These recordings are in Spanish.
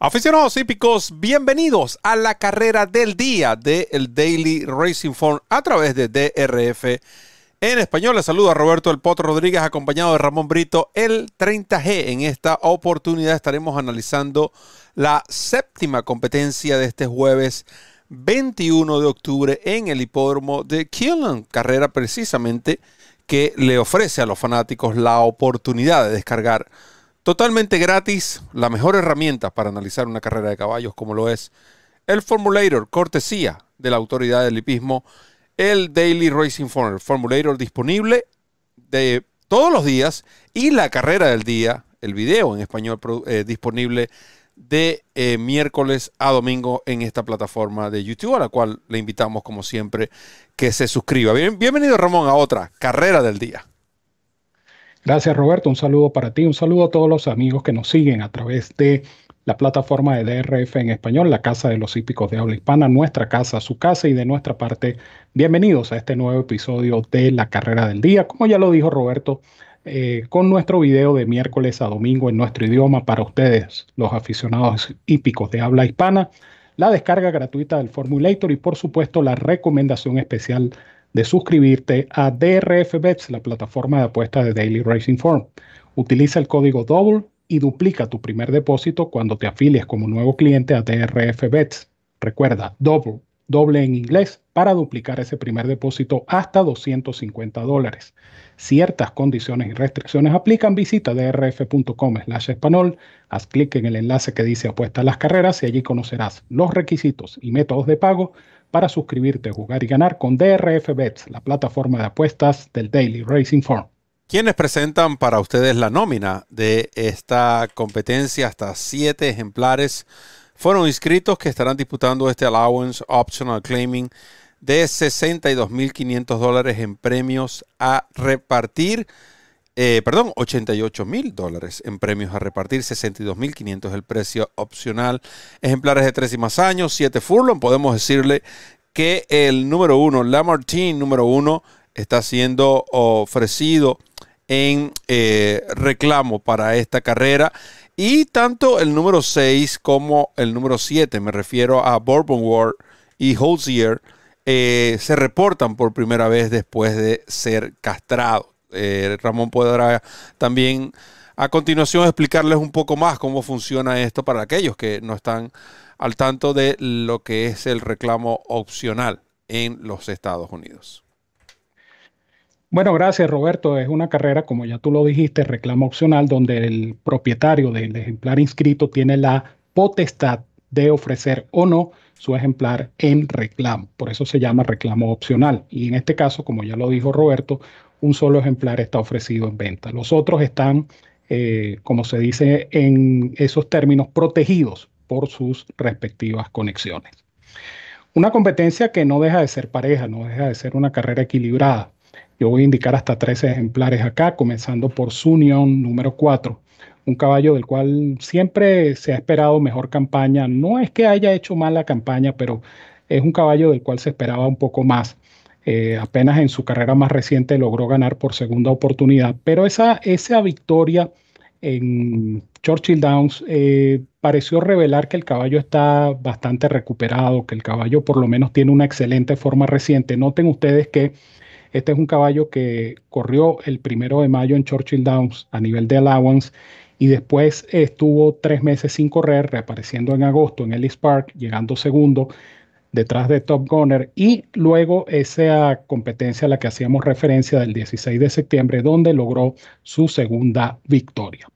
Aficionados hípicos, bienvenidos a la carrera del día del Daily Racing Form a través de DRF. En español les saluda Roberto El Potro Rodríguez acompañado de Ramón Brito, el 30G. En esta oportunidad estaremos analizando la séptima competencia de este jueves 21 de octubre en el hipódromo de Killen, carrera precisamente que le ofrece a los fanáticos la oportunidad de descargar Totalmente gratis, la mejor herramienta para analizar una carrera de caballos como lo es el Formulator, cortesía de la autoridad del hipismo, el Daily Racing Form, Formulator disponible de todos los días y la carrera del día, el video en español eh, disponible de eh, miércoles a domingo en esta plataforma de YouTube, a la cual le invitamos como siempre que se suscriba. bienvenido Ramón a otra carrera del día. Gracias Roberto, un saludo para ti, un saludo a todos los amigos que nos siguen a través de la plataforma de DRF en español, la Casa de los Hípicos de Habla Hispana, nuestra casa, su casa y de nuestra parte, bienvenidos a este nuevo episodio de la carrera del día. Como ya lo dijo Roberto, eh, con nuestro video de miércoles a domingo en nuestro idioma para ustedes, los aficionados hípicos de habla hispana, la descarga gratuita del Formulator y por supuesto la recomendación especial de suscribirte a DRF Bets, la plataforma de apuestas de Daily Racing Form. Utiliza el código DOUBLE y duplica tu primer depósito cuando te afilies como nuevo cliente a DRF Bets. Recuerda, DOUBLE, doble en inglés, para duplicar ese primer depósito hasta 250 dólares. Ciertas condiciones y restricciones aplican. Visita drf.com slash español, haz clic en el enlace que dice apuesta a las carreras y allí conocerás los requisitos y métodos de pago para suscribirte, jugar y ganar con DRF Bets, la plataforma de apuestas del Daily Racing Form. ¿Quiénes presentan para ustedes la nómina de esta competencia? Hasta siete ejemplares fueron inscritos que estarán disputando este Allowance Optional Claiming de 62.500 dólares en premios a repartir. Eh, perdón, 88 mil dólares en premios a repartir, 62.500 el precio opcional. Ejemplares de tres y más años, 7 furlong. Podemos decirle que el número uno, Lamartine número uno, está siendo ofrecido en eh, reclamo para esta carrera. Y tanto el número 6 como el número 7, me refiero a Bourbon War y Holzier, eh, se reportan por primera vez después de ser castrados. Eh, Ramón podrá también a continuación explicarles un poco más cómo funciona esto para aquellos que no están al tanto de lo que es el reclamo opcional en los Estados Unidos. Bueno, gracias Roberto. Es una carrera, como ya tú lo dijiste, reclamo opcional, donde el propietario del ejemplar inscrito tiene la potestad de ofrecer o no su ejemplar en reclamo. Por eso se llama reclamo opcional. Y en este caso, como ya lo dijo Roberto, un solo ejemplar está ofrecido en venta. Los otros están, eh, como se dice en esos términos, protegidos por sus respectivas conexiones. Una competencia que no deja de ser pareja, no deja de ser una carrera equilibrada. Yo voy a indicar hasta tres ejemplares acá, comenzando por Sunion número 4, un caballo del cual siempre se ha esperado mejor campaña. No es que haya hecho mala campaña, pero es un caballo del cual se esperaba un poco más. Eh, apenas en su carrera más reciente logró ganar por segunda oportunidad, pero esa, esa victoria en Churchill Downs eh, pareció revelar que el caballo está bastante recuperado, que el caballo por lo menos tiene una excelente forma reciente. Noten ustedes que este es un caballo que corrió el primero de mayo en Churchill Downs a nivel de allowance y después estuvo tres meses sin correr, reapareciendo en agosto en Ellis Park, llegando segundo detrás de Top Gunner y luego esa competencia a la que hacíamos referencia del 16 de septiembre donde logró su segunda victoria.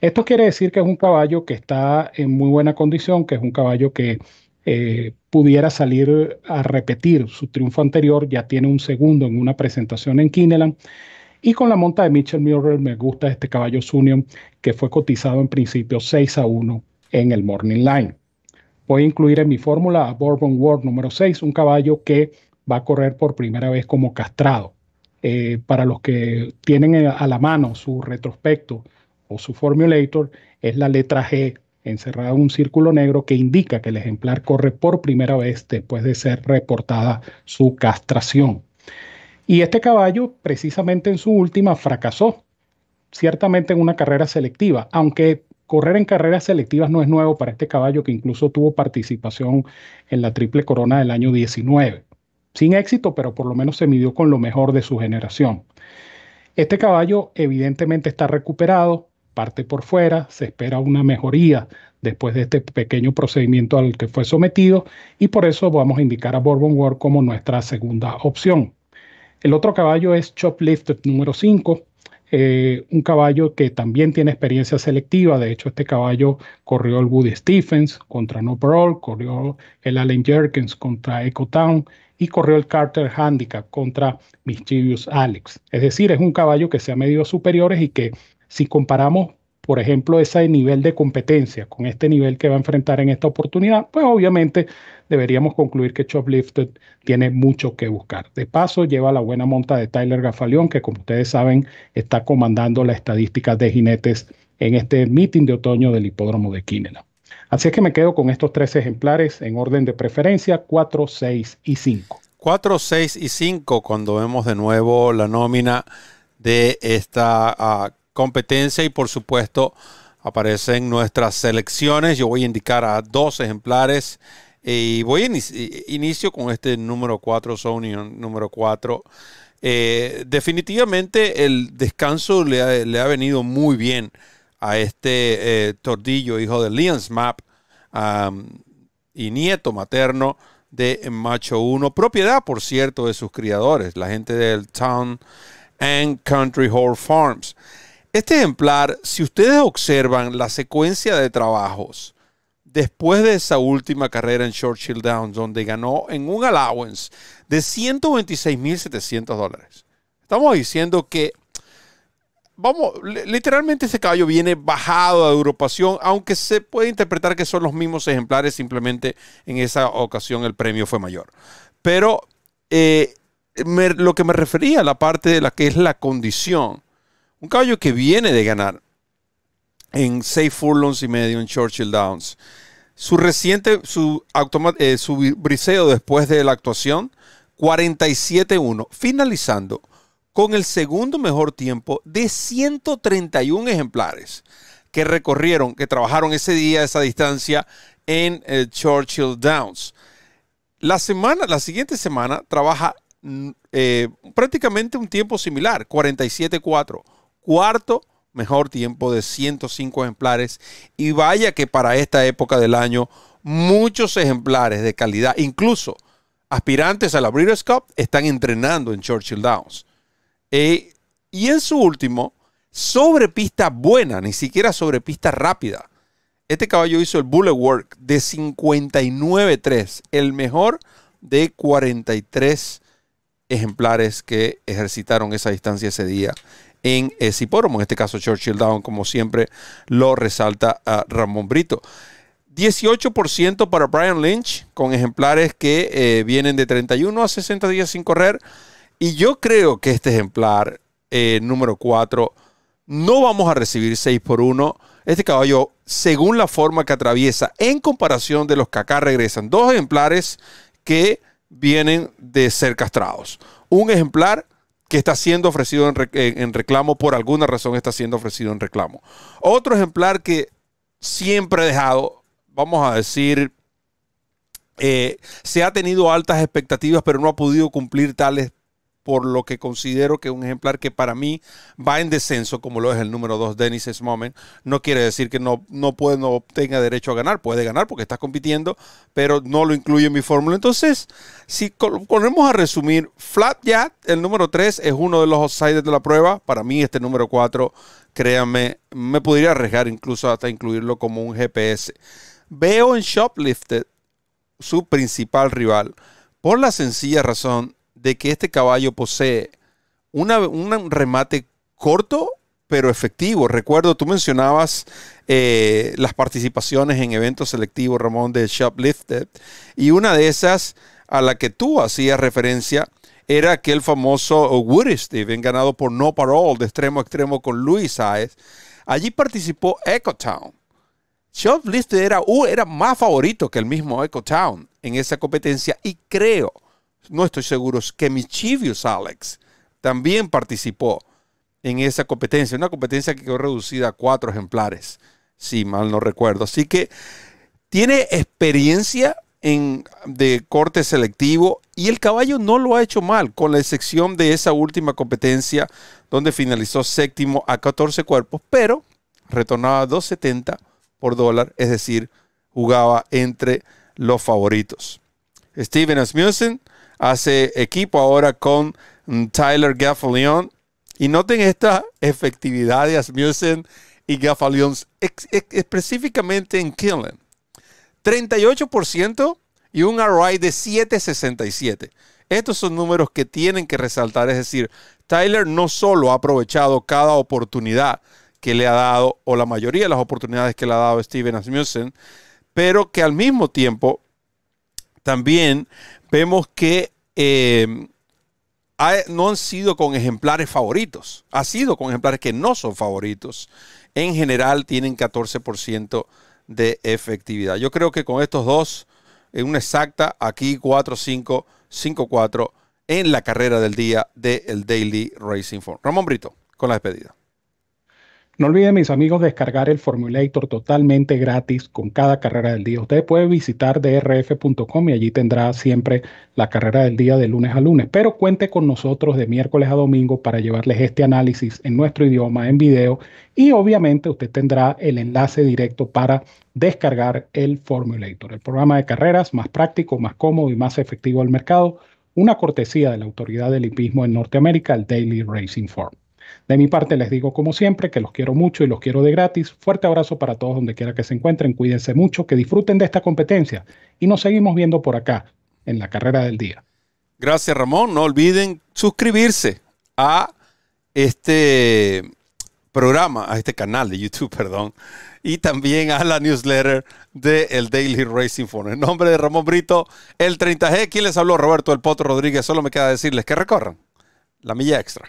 Esto quiere decir que es un caballo que está en muy buena condición, que es un caballo que eh, pudiera salir a repetir su triunfo anterior, ya tiene un segundo en una presentación en Kineland. Y con la monta de Mitchell Muir me gusta este caballo Sunion que fue cotizado en principio 6 a 1 en el Morning Line. Voy a incluir en mi fórmula a Bourbon World número 6, un caballo que va a correr por primera vez como castrado. Eh, para los que tienen a la mano su retrospecto o su formulator, es la letra G encerrada en un círculo negro que indica que el ejemplar corre por primera vez después de ser reportada su castración. Y este caballo, precisamente en su última, fracasó, ciertamente en una carrera selectiva, aunque correr en carreras selectivas no es nuevo para este caballo que incluso tuvo participación en la Triple Corona del año 19. Sin éxito, pero por lo menos se midió con lo mejor de su generación. Este caballo evidentemente está recuperado, parte por fuera, se espera una mejoría después de este pequeño procedimiento al que fue sometido y por eso vamos a indicar a Bourbon War como nuestra segunda opción. El otro caballo es Choplifted número 5, eh, un caballo que también tiene experiencia selectiva. De hecho, este caballo corrió el Woody Stephens contra No Parole, corrió el Allen Jerkins contra Echo Town y corrió el Carter Handicap contra Mischievous Alex. Es decir, es un caballo que se ha medido superiores y que si comparamos por ejemplo, ese nivel de competencia con este nivel que va a enfrentar en esta oportunidad, pues obviamente deberíamos concluir que Choplifted tiene mucho que buscar. De paso, lleva la buena monta de Tyler Gafaleón, que como ustedes saben está comandando las estadísticas de jinetes en este meeting de otoño del hipódromo de Quinela. Así es que me quedo con estos tres ejemplares en orden de preferencia, 4, 6 y 5. 4, 6 y 5 cuando vemos de nuevo la nómina de esta uh, competencia y por supuesto aparecen nuestras selecciones. Yo voy a indicar a dos ejemplares y voy a inicio con este número 4, Sony número 4. Eh, definitivamente el descanso le ha, venido muy bien a este eh, tordillo, hijo de Lians Map y nieto materno de Macho 1, propiedad, por cierto, de sus criadores, la gente del Town and Country Hall Farms. Este ejemplar, si ustedes observan la secuencia de trabajos después de esa última carrera en Churchill Downs, donde ganó en un allowance de 126.700 dólares, estamos diciendo que, vamos, literalmente ese caballo viene bajado de agrupación, aunque se puede interpretar que son los mismos ejemplares, simplemente en esa ocasión el premio fue mayor. Pero eh, lo que me refería a la parte de la que es la condición un caballo que viene de ganar en 6 furlongs y medio en Churchill Downs. Su reciente, su, eh, briseo después de la actuación, 47-1, finalizando con el segundo mejor tiempo de 131 ejemplares que recorrieron, que trabajaron ese día, esa distancia en eh, Churchill Downs. La semana, la siguiente semana trabaja mm, eh, prácticamente un tiempo similar, 47-4 cuarto mejor tiempo de 105 ejemplares. Y vaya que para esta época del año, muchos ejemplares de calidad, incluso aspirantes a la Breeders' Cup, están entrenando en Churchill Downs. Eh, y en su último, sobre pista buena, ni siquiera sobre pista rápida. Este caballo hizo el bullet work de 59.3, el mejor de 43 ejemplares que ejercitaron esa distancia ese día en ese hipódromo, en este caso Churchill Down, como siempre lo resalta a Ramón Brito. 18% para Brian Lynch, con ejemplares que eh, vienen de 31 a 60 días sin correr. Y yo creo que este ejemplar eh, número 4 no vamos a recibir 6 por 1. Este caballo, según la forma que atraviesa, en comparación de los que acá regresan, dos ejemplares que vienen de ser castrados. Un ejemplar que está siendo ofrecido en, reclamo, por alguna razón está siendo ofrecido en reclamo. Otro ejemplar que siempre he dejado, vamos a decir, eh, se ha tenido altas expectativas, pero no ha podido cumplir tales por lo que considero que un ejemplar que para mí va en descenso, como lo es el número 2, Dennis Moment, no quiere decir que no, no, puede, no tenga derecho a ganar, puede ganar porque está compitiendo, pero no lo incluye en mi fórmula. Entonces, si ponemos a resumir, Flat Yat, el número 3, es uno de los outsiders de la prueba. Para mí, este número 4, créanme, me podría arriesgar incluso hasta incluirlo como un GPS. Veo en Shoplifted su principal rival por la sencilla razón de que este caballo posee un remate corto pero efectivo. Recuerdo, tú mencionabas eh, las participaciones en eventos selectivos, Ramón, de Shoplifted, y una de esas a la que tú hacías referencia era aquel famoso Woody Steven, ganado por No Parole de extremo a extremo con Luis Saez. Allí participó Echo Town. Shoplifted era, uh, era más favorito que el mismo Echo Town en esa competencia y creo no estoy seguro, que Michivius Alex también participó en esa competencia, una competencia que quedó reducida a cuatro ejemplares. si mal no recuerdo. Así que tiene experiencia en, de corte selectivo y el caballo no lo ha hecho mal, con la excepción de esa última competencia donde finalizó séptimo a 14 cuerpos, pero retornaba 2.70 por dólar, es decir, jugaba entre los favoritos. Steven Asmussen hace equipo ahora con mm, Tyler Gaffalion. Y noten esta efectividad de Asmussen y Gaffalion específicamente en Killen. 38% y un ROI de 767. Estos son números que tienen que resaltar. Es decir, Tyler no solo ha aprovechado cada oportunidad que le ha dado, o la mayoría de las oportunidades que le ha dado Steven Asmussen, pero que al mismo tiempo también vemos que eh, no han sido con ejemplares favoritos, ha sido con ejemplares que no son favoritos. En general tienen 14% de efectividad. Yo creo que con estos dos, en una exacta, aquí 4-5, 5-4 en la carrera del día del Daily Racing Form. Ramón Brito, con la despedida. No olviden, mis amigos, descargar el Formulator totalmente gratis con cada carrera del día. Usted puede visitar drf.com y allí tendrá siempre la carrera del día de lunes a lunes. Pero cuente con nosotros de miércoles a domingo para llevarles este análisis en nuestro idioma, en video. Y obviamente usted tendrá el enlace directo para descargar el Formulator, el programa de carreras más práctico, más cómodo y más efectivo al mercado. Una cortesía de la autoridad del hipismo en Norteamérica, el Daily Racing Form. De mi parte les digo como siempre que los quiero mucho y los quiero de gratis. Fuerte abrazo para todos donde quiera que se encuentren. Cuídense mucho, que disfruten de esta competencia y nos seguimos viendo por acá en la carrera del día. Gracias Ramón. No olviden suscribirse a este programa, a este canal de YouTube, perdón, y también a la newsletter de el Daily Racing Phone. En nombre de Ramón Brito, el 30G, ¿quién les habló? Roberto El Potro Rodríguez. Solo me queda decirles que recorran la milla extra.